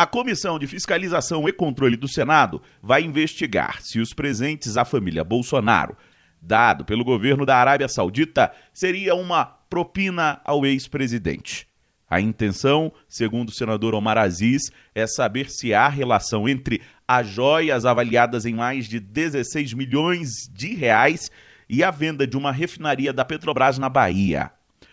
A Comissão de Fiscalização e Controle do Senado vai investigar se os presentes à família Bolsonaro, dado pelo governo da Arábia Saudita, seria uma propina ao ex-presidente. A intenção, segundo o senador Omar Aziz, é saber se há relação entre as joias avaliadas em mais de 16 milhões de reais e a venda de uma refinaria da Petrobras na Bahia.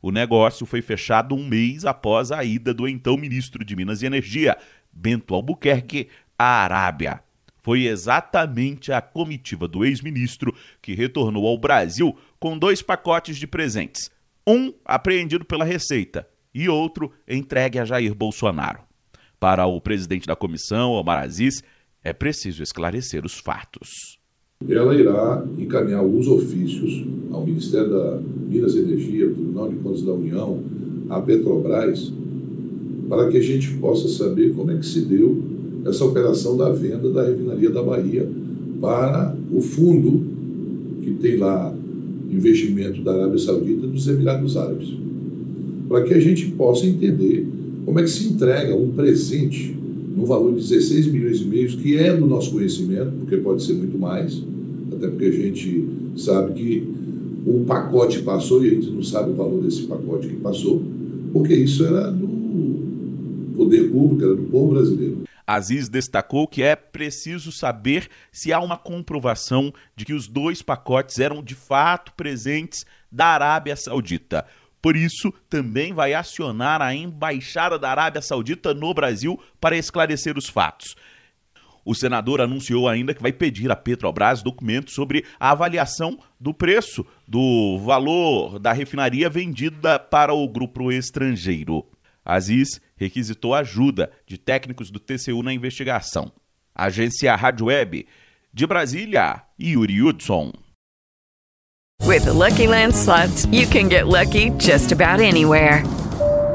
O negócio foi fechado um mês após a ida do então ministro de Minas e Energia, Bento Albuquerque, à Arábia. Foi exatamente a comitiva do ex-ministro que retornou ao Brasil com dois pacotes de presentes. Um apreendido pela Receita e outro entregue a Jair Bolsonaro. Para o presidente da comissão, Omar Aziz, é preciso esclarecer os fatos. Ela irá encaminhar os ofícios ao Ministério da Minas Energia, ao Tribunal de Contas da União, à Petrobras, para que a gente possa saber como é que se deu essa operação da venda da refinaria da Bahia para o fundo que tem lá investimento da Arábia Saudita e dos Emirados Árabes. Para que a gente possa entender como é que se entrega um presente no valor de 16 milhões e meio, que é do nosso conhecimento, porque pode ser muito mais, até porque a gente sabe que um pacote passou e a gente não sabe o valor desse pacote que passou, porque isso era do poder público, era do povo brasileiro. Aziz destacou que é preciso saber se há uma comprovação de que os dois pacotes eram de fato presentes da Arábia Saudita. Por isso, também vai acionar a Embaixada da Arábia Saudita no Brasil para esclarecer os fatos. O senador anunciou ainda que vai pedir à Petrobras documentos sobre a avaliação do preço do valor da refinaria vendida para o grupo estrangeiro. Aziz requisitou ajuda de técnicos do TCU na investigação. Agência Rádio Web de Brasília, Yuri Hudson. With the Lucky Land slots, you can get lucky just about anywhere.